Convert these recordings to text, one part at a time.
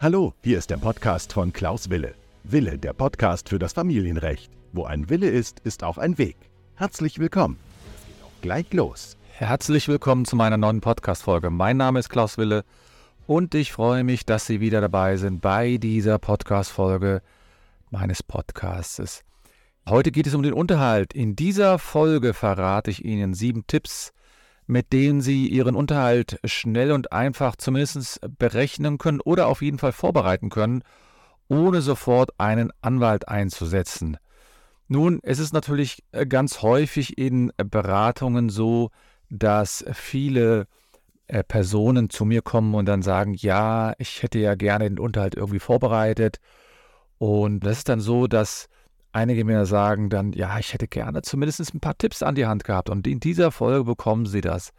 Hallo, hier ist der Podcast von Klaus Wille. Wille, der Podcast für das Familienrecht. Wo ein Wille ist, ist auch ein Weg. Herzlich willkommen. Gleich los. Herzlich willkommen zu meiner neuen Podcast-Folge. Mein Name ist Klaus Wille und ich freue mich, dass Sie wieder dabei sind bei dieser Podcast-Folge meines Podcasts. Heute geht es um den Unterhalt. In dieser Folge verrate ich Ihnen sieben Tipps, mit denen Sie Ihren Unterhalt schnell und einfach zumindest berechnen können oder auf jeden Fall vorbereiten können, ohne sofort einen Anwalt einzusetzen. Nun, es ist natürlich äh, ganz häufig in Beratungen so, dass viele äh, Personen zu mir kommen und dann sagen, ja, ich hätte ja gerne den Unterhalt irgendwie vorbereitet. Und das ist dann so, dass Einige mir sagen dann, ja, ich hätte gerne zumindest ein paar Tipps an die Hand gehabt. Und in dieser Folge bekommen Sie das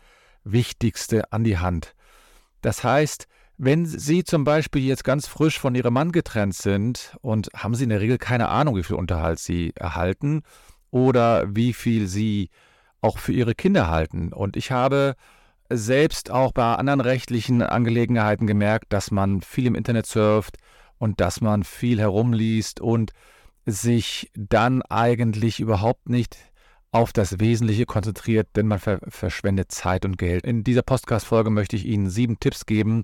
Wichtigste an die Hand. Das heißt, wenn Sie zum Beispiel jetzt ganz frisch von Ihrem Mann getrennt sind und haben Sie in der Regel keine Ahnung, wie viel Unterhalt Sie erhalten oder wie viel Sie auch für Ihre Kinder halten. Und ich habe selbst auch bei anderen rechtlichen Angelegenheiten gemerkt, dass man viel im Internet surft und dass man viel herumliest und sich dann eigentlich überhaupt nicht auf das Wesentliche konzentriert, denn man ver verschwendet Zeit und Geld. In dieser Podcast-Folge möchte ich Ihnen sieben Tipps geben,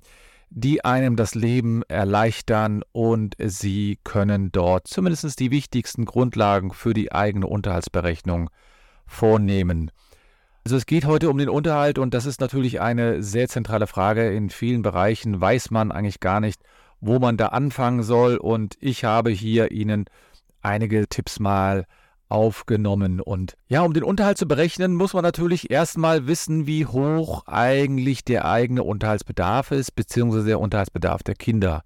die einem das Leben erleichtern und Sie können dort zumindest die wichtigsten Grundlagen für die eigene Unterhaltsberechnung vornehmen. Also es geht heute um den Unterhalt und das ist natürlich eine sehr zentrale Frage. In vielen Bereichen weiß man eigentlich gar nicht, wo man da anfangen soll und ich habe hier Ihnen einige Tipps mal aufgenommen. Und ja, um den Unterhalt zu berechnen, muss man natürlich erstmal wissen, wie hoch eigentlich der eigene Unterhaltsbedarf ist, beziehungsweise der Unterhaltsbedarf der Kinder.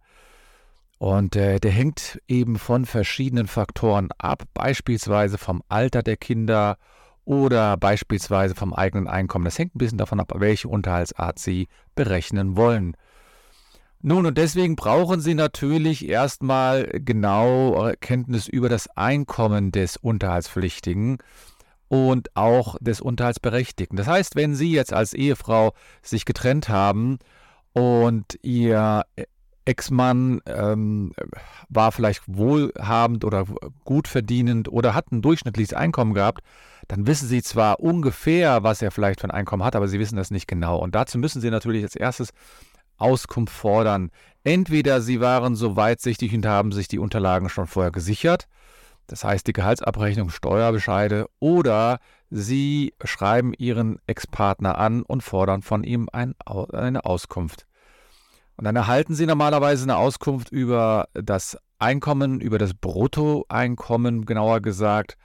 Und äh, der hängt eben von verschiedenen Faktoren ab, beispielsweise vom Alter der Kinder oder beispielsweise vom eigenen Einkommen. Das hängt ein bisschen davon ab, welche Unterhaltsart Sie berechnen wollen. Nun, und deswegen brauchen Sie natürlich erstmal genau Kenntnis über das Einkommen des Unterhaltspflichtigen und auch des Unterhaltsberechtigten. Das heißt, wenn Sie jetzt als Ehefrau sich getrennt haben und Ihr Ex-Mann ähm, war vielleicht wohlhabend oder gut verdienend oder hat ein durchschnittliches Einkommen gehabt, dann wissen Sie zwar ungefähr, was er vielleicht für ein Einkommen hat, aber Sie wissen das nicht genau. Und dazu müssen Sie natürlich als erstes Auskunft fordern. Entweder sie waren so weitsichtig und haben sich die Unterlagen schon vorher gesichert, das heißt die Gehaltsabrechnung, Steuerbescheide, oder sie schreiben ihren Ex-Partner an und fordern von ihm ein, eine Auskunft. Und dann erhalten sie normalerweise eine Auskunft über das Einkommen, über das Bruttoeinkommen, genauer gesagt.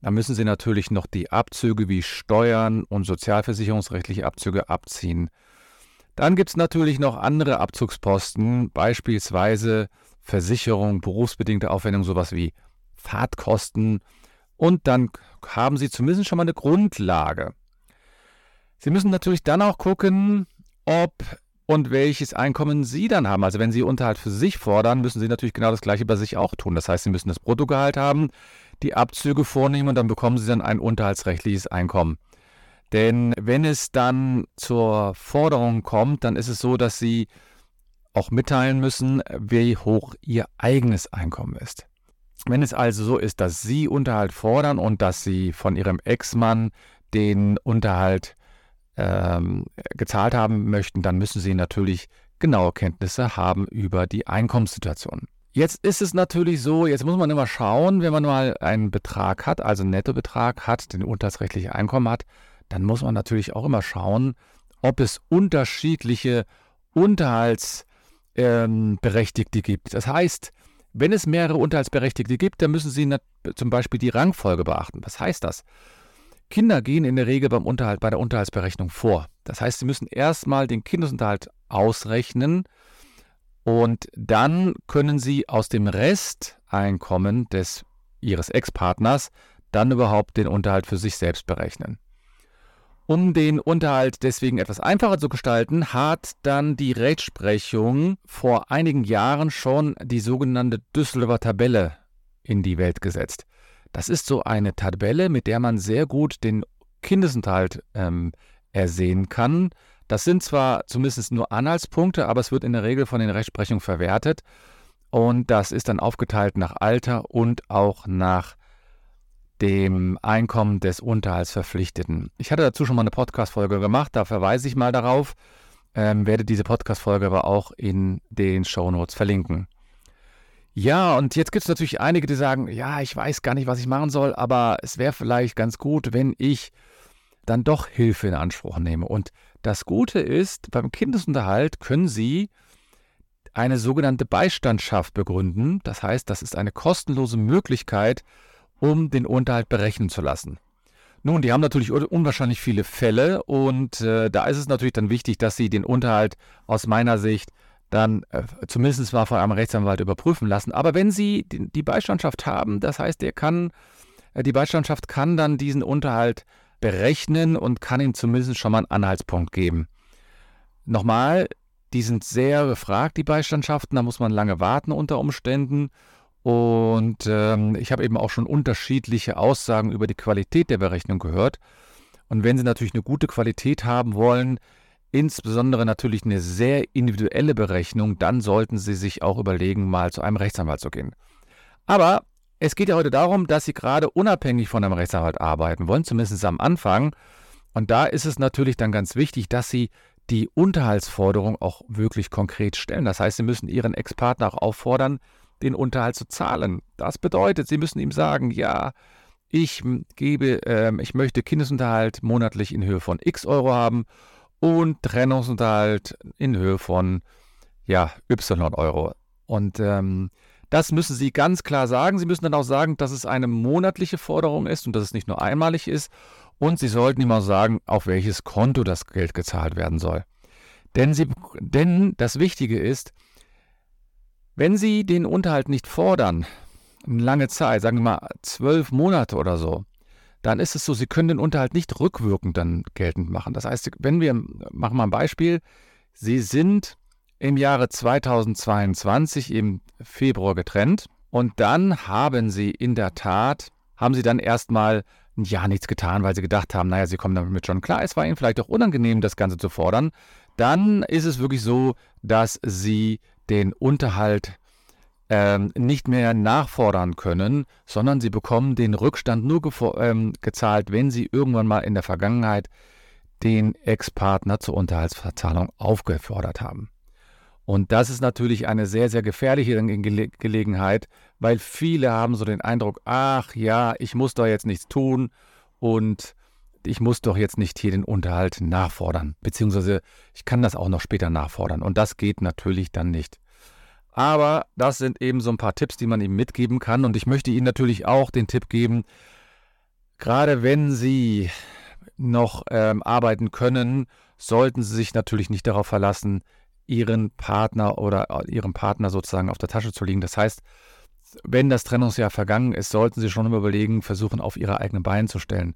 Da müssen sie natürlich noch die Abzüge wie Steuern und sozialversicherungsrechtliche Abzüge abziehen. Dann gibt es natürlich noch andere Abzugsposten, beispielsweise Versicherung, berufsbedingte Aufwendungen, sowas wie Fahrtkosten. Und dann haben Sie zumindest schon mal eine Grundlage. Sie müssen natürlich dann auch gucken, ob und welches Einkommen Sie dann haben. Also wenn Sie Unterhalt für sich fordern, müssen Sie natürlich genau das gleiche bei sich auch tun. Das heißt, Sie müssen das Bruttogehalt haben, die Abzüge vornehmen und dann bekommen Sie dann ein unterhaltsrechtliches Einkommen. Denn wenn es dann zur Forderung kommt, dann ist es so, dass Sie auch mitteilen müssen, wie hoch Ihr eigenes Einkommen ist. Wenn es also so ist, dass Sie Unterhalt fordern und dass Sie von Ihrem Ex-Mann den Unterhalt ähm, gezahlt haben möchten, dann müssen Sie natürlich genaue Kenntnisse haben über die Einkommenssituation. Jetzt ist es natürlich so, jetzt muss man immer schauen, wenn man mal einen Betrag hat, also einen Nettobetrag hat, den unterhaltsrechtliche Einkommen hat, dann muss man natürlich auch immer schauen, ob es unterschiedliche Unterhaltsberechtigte ähm, gibt. Das heißt, wenn es mehrere Unterhaltsberechtigte gibt, dann müssen Sie zum Beispiel die Rangfolge beachten. Was heißt das? Kinder gehen in der Regel beim Unterhalt, bei der Unterhaltsberechnung vor. Das heißt, Sie müssen erstmal den Kindesunterhalt ausrechnen und dann können Sie aus dem Resteinkommen des Ihres Ex-Partners dann überhaupt den Unterhalt für sich selbst berechnen. Um den Unterhalt deswegen etwas einfacher zu gestalten, hat dann die Rechtsprechung vor einigen Jahren schon die sogenannte Düsseldorfer Tabelle in die Welt gesetzt. Das ist so eine Tabelle, mit der man sehr gut den Kindesunterhalt ähm, ersehen kann. Das sind zwar zumindest nur Anhaltspunkte, aber es wird in der Regel von den Rechtsprechungen verwertet. Und das ist dann aufgeteilt nach Alter und auch nach dem Einkommen des Unterhaltsverpflichteten. Ich hatte dazu schon mal eine Podcast-Folge gemacht, da verweise ich mal darauf, ähm, werde diese Podcast-Folge aber auch in den Show Notes verlinken. Ja, und jetzt gibt es natürlich einige, die sagen, ja, ich weiß gar nicht, was ich machen soll, aber es wäre vielleicht ganz gut, wenn ich dann doch Hilfe in Anspruch nehme. Und das Gute ist, beim Kindesunterhalt können Sie eine sogenannte Beistandschaft begründen. Das heißt, das ist eine kostenlose Möglichkeit, um den Unterhalt berechnen zu lassen. Nun, die haben natürlich unwahrscheinlich viele Fälle und äh, da ist es natürlich dann wichtig, dass sie den Unterhalt aus meiner Sicht dann äh, zumindest mal von einem Rechtsanwalt überprüfen lassen. Aber wenn sie die, die Beistandschaft haben, das heißt, der kann, äh, die Beistandschaft kann dann diesen Unterhalt berechnen und kann ihm zumindest schon mal einen Anhaltspunkt geben. Nochmal, die sind sehr gefragt, die Beistandschaften, da muss man lange warten unter Umständen. Und ähm, ich habe eben auch schon unterschiedliche Aussagen über die Qualität der Berechnung gehört. Und wenn Sie natürlich eine gute Qualität haben wollen, insbesondere natürlich eine sehr individuelle Berechnung, dann sollten Sie sich auch überlegen, mal zu einem Rechtsanwalt zu gehen. Aber es geht ja heute darum, dass Sie gerade unabhängig von einem Rechtsanwalt arbeiten wollen, zumindest am Anfang. Und da ist es natürlich dann ganz wichtig, dass Sie die Unterhaltsforderung auch wirklich konkret stellen. Das heißt, Sie müssen Ihren Ex-Partner auch auffordern, den Unterhalt zu zahlen. Das bedeutet, Sie müssen ihm sagen, ja, ich gebe, äh, ich möchte Kindesunterhalt monatlich in Höhe von x Euro haben und Trennungsunterhalt in Höhe von ja, y Euro. Und ähm, das müssen Sie ganz klar sagen. Sie müssen dann auch sagen, dass es eine monatliche Forderung ist und dass es nicht nur einmalig ist. Und Sie sollten ihm auch sagen, auf welches Konto das Geld gezahlt werden soll. Denn, Sie, denn das Wichtige ist, wenn Sie den Unterhalt nicht fordern, eine lange Zeit, sagen wir mal zwölf Monate oder so, dann ist es so, Sie können den Unterhalt nicht rückwirkend dann geltend machen. Das heißt, wenn wir, machen wir ein Beispiel, Sie sind im Jahre 2022 im Februar getrennt und dann haben Sie in der Tat, haben Sie dann erstmal ein Jahr nichts getan, weil Sie gedacht haben, naja, Sie kommen damit schon klar, es war Ihnen vielleicht auch unangenehm, das Ganze zu fordern, dann ist es wirklich so, dass Sie den Unterhalt ähm, nicht mehr nachfordern können, sondern sie bekommen den Rückstand nur ähm, gezahlt, wenn sie irgendwann mal in der Vergangenheit den Ex-Partner zur Unterhaltsverzahlung aufgefordert haben. Und das ist natürlich eine sehr, sehr gefährliche Gele Gelegenheit, weil viele haben so den Eindruck, ach ja, ich muss doch jetzt nichts tun und ich muss doch jetzt nicht hier den Unterhalt nachfordern, beziehungsweise ich kann das auch noch später nachfordern. Und das geht natürlich dann nicht. Aber das sind eben so ein paar Tipps, die man ihm mitgeben kann. Und ich möchte Ihnen natürlich auch den Tipp geben, gerade wenn Sie noch ähm, arbeiten können, sollten Sie sich natürlich nicht darauf verlassen, Ihren Partner oder äh, Ihrem Partner sozusagen auf der Tasche zu liegen. Das heißt, wenn das Trennungsjahr vergangen ist, sollten Sie schon überlegen, versuchen, auf Ihre eigenen Beine zu stellen.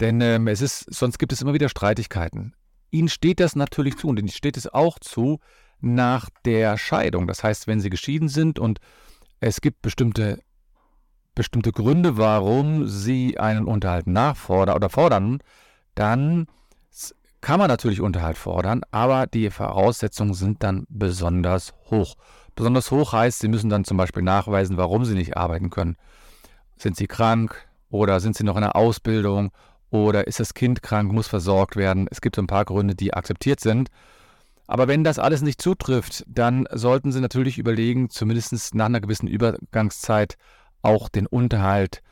Denn ähm, es ist, sonst gibt es immer wieder Streitigkeiten. Ihnen steht das natürlich zu und Ihnen steht es auch zu nach der Scheidung. Das heißt, wenn Sie geschieden sind und es gibt bestimmte, bestimmte Gründe, warum Sie einen Unterhalt nachfordern oder fordern, dann kann man natürlich Unterhalt fordern, aber die Voraussetzungen sind dann besonders hoch. Besonders hoch heißt, Sie müssen dann zum Beispiel nachweisen, warum Sie nicht arbeiten können. Sind Sie krank oder sind Sie noch in der Ausbildung oder ist das Kind krank, muss versorgt werden. Es gibt ein paar Gründe, die akzeptiert sind. Aber wenn das alles nicht zutrifft, dann sollten Sie natürlich überlegen, zumindest nach einer gewissen Übergangszeit auch den Unterhalt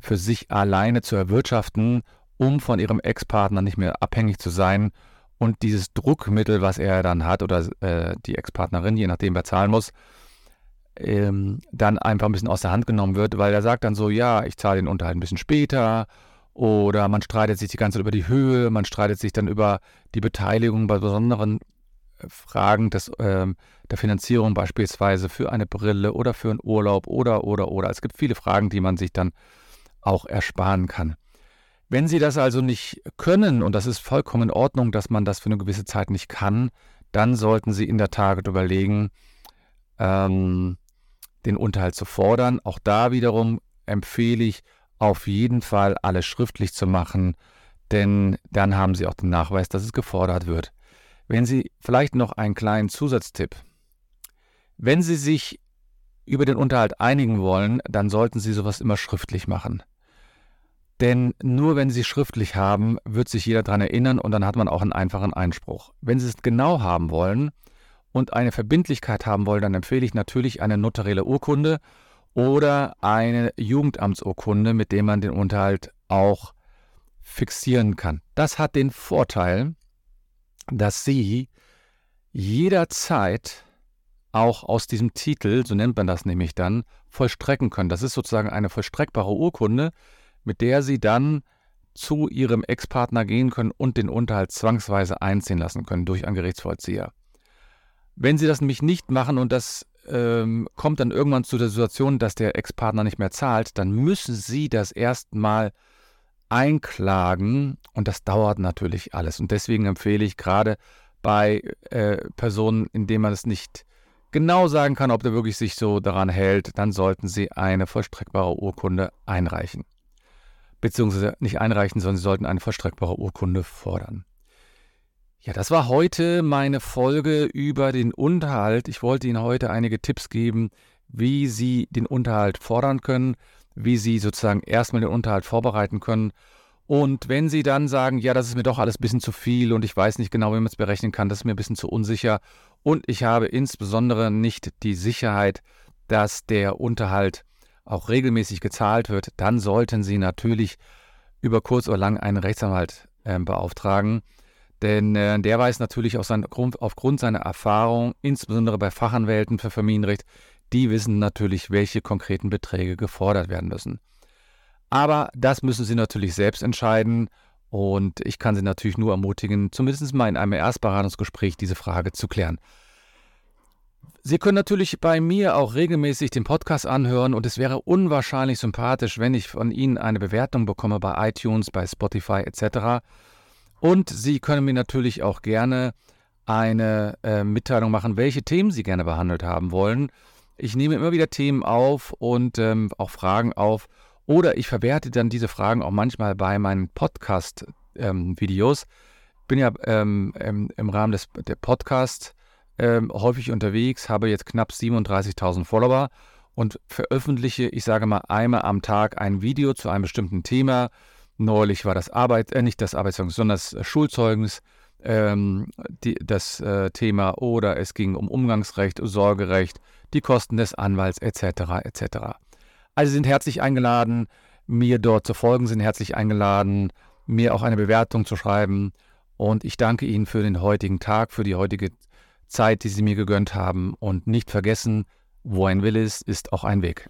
für sich alleine zu erwirtschaften, um von Ihrem Ex-Partner nicht mehr abhängig zu sein und dieses Druckmittel, was er dann hat oder äh, die Ex-Partnerin, je nachdem wer zahlen muss, ähm, dann einfach ein bisschen aus der Hand genommen wird, weil er sagt dann so, ja, ich zahle den Unterhalt ein bisschen später oder man streitet sich die ganze Zeit über die Höhe, man streitet sich dann über die Beteiligung bei besonderen äh, Fragen des, ähm, der Finanzierung, beispielsweise für eine Brille oder für einen Urlaub oder, oder, oder. Es gibt viele Fragen, die man sich dann auch ersparen kann. Wenn Sie das also nicht können, und das ist vollkommen in Ordnung, dass man das für eine gewisse Zeit nicht kann, dann sollten Sie in der Tat überlegen, ähm, den Unterhalt zu fordern. Auch da wiederum empfehle ich, auf jeden Fall alles schriftlich zu machen, denn dann haben Sie auch den Nachweis, dass es gefordert wird. Wenn Sie vielleicht noch einen kleinen Zusatztipp. Wenn Sie sich über den Unterhalt einigen wollen, dann sollten Sie sowas immer schriftlich machen. Denn nur wenn Sie schriftlich haben, wird sich jeder daran erinnern und dann hat man auch einen einfachen Einspruch. Wenn Sie es genau haben wollen und eine Verbindlichkeit haben wollen, dann empfehle ich natürlich eine notarielle Urkunde oder eine Jugendamtsurkunde, mit der man den Unterhalt auch fixieren kann. Das hat den Vorteil, dass Sie jederzeit auch aus diesem Titel, so nennt man das nämlich dann, vollstrecken können. Das ist sozusagen eine vollstreckbare Urkunde, mit der Sie dann zu Ihrem Ex-Partner gehen können und den Unterhalt zwangsweise einziehen lassen können durch einen Gerichtsvollzieher. Wenn Sie das nämlich nicht machen und das ähm, kommt dann irgendwann zu der Situation, dass der Ex-Partner nicht mehr zahlt, dann müssen Sie das erstmal einklagen und das dauert natürlich alles. Und deswegen empfehle ich gerade bei äh, Personen, in denen man es nicht genau sagen kann, ob der wirklich sich so daran hält, dann sollten Sie eine vollstreckbare Urkunde einreichen. Beziehungsweise nicht einreichen, sondern Sie sollten eine vollstreckbare Urkunde fordern. Ja, das war heute meine Folge über den Unterhalt. Ich wollte Ihnen heute einige Tipps geben, wie Sie den Unterhalt fordern können, wie Sie sozusagen erstmal den Unterhalt vorbereiten können. Und wenn Sie dann sagen, ja, das ist mir doch alles ein bisschen zu viel und ich weiß nicht genau, wie man es berechnen kann, das ist mir ein bisschen zu unsicher und ich habe insbesondere nicht die Sicherheit, dass der Unterhalt auch regelmäßig gezahlt wird, dann sollten Sie natürlich über kurz oder lang einen Rechtsanwalt äh, beauftragen. Denn äh, der weiß natürlich sein, aufgrund seiner Erfahrung, insbesondere bei Fachanwälten für Familienrecht, die wissen natürlich, welche konkreten Beträge gefordert werden müssen. Aber das müssen Sie natürlich selbst entscheiden und ich kann Sie natürlich nur ermutigen, zumindest mal in einem Erstberatungsgespräch diese Frage zu klären. Sie können natürlich bei mir auch regelmäßig den Podcast anhören und es wäre unwahrscheinlich sympathisch, wenn ich von Ihnen eine Bewertung bekomme bei iTunes, bei Spotify etc. Und Sie können mir natürlich auch gerne eine äh, Mitteilung machen, welche Themen Sie gerne behandelt haben wollen. Ich nehme immer wieder Themen auf und ähm, auch Fragen auf oder ich verwerte dann diese Fragen auch manchmal bei meinen Podcast-Videos. Ähm, bin ja ähm, im, im, Rahmen des der Podcasts ähm, häufig unterwegs, habe jetzt knapp 37.000 Follower und veröffentliche, ich sage mal, einmal am Tag ein Video zu einem bestimmten Thema. Neulich war das Arbeit, äh, nicht das Arbeitszeugnis, sondern das Schulzeugnis, ähm, die, das äh, Thema oder es ging um Umgangsrecht, Sorgerecht, die Kosten des Anwalts etc. etc. Also sind herzlich eingeladen, mir dort zu folgen, sind herzlich eingeladen, mir auch eine Bewertung zu schreiben. Und ich danke Ihnen für den heutigen Tag, für die heutige Zeit, die Sie mir gegönnt haben. Und nicht vergessen, wo ein Wille ist, ist auch ein Weg.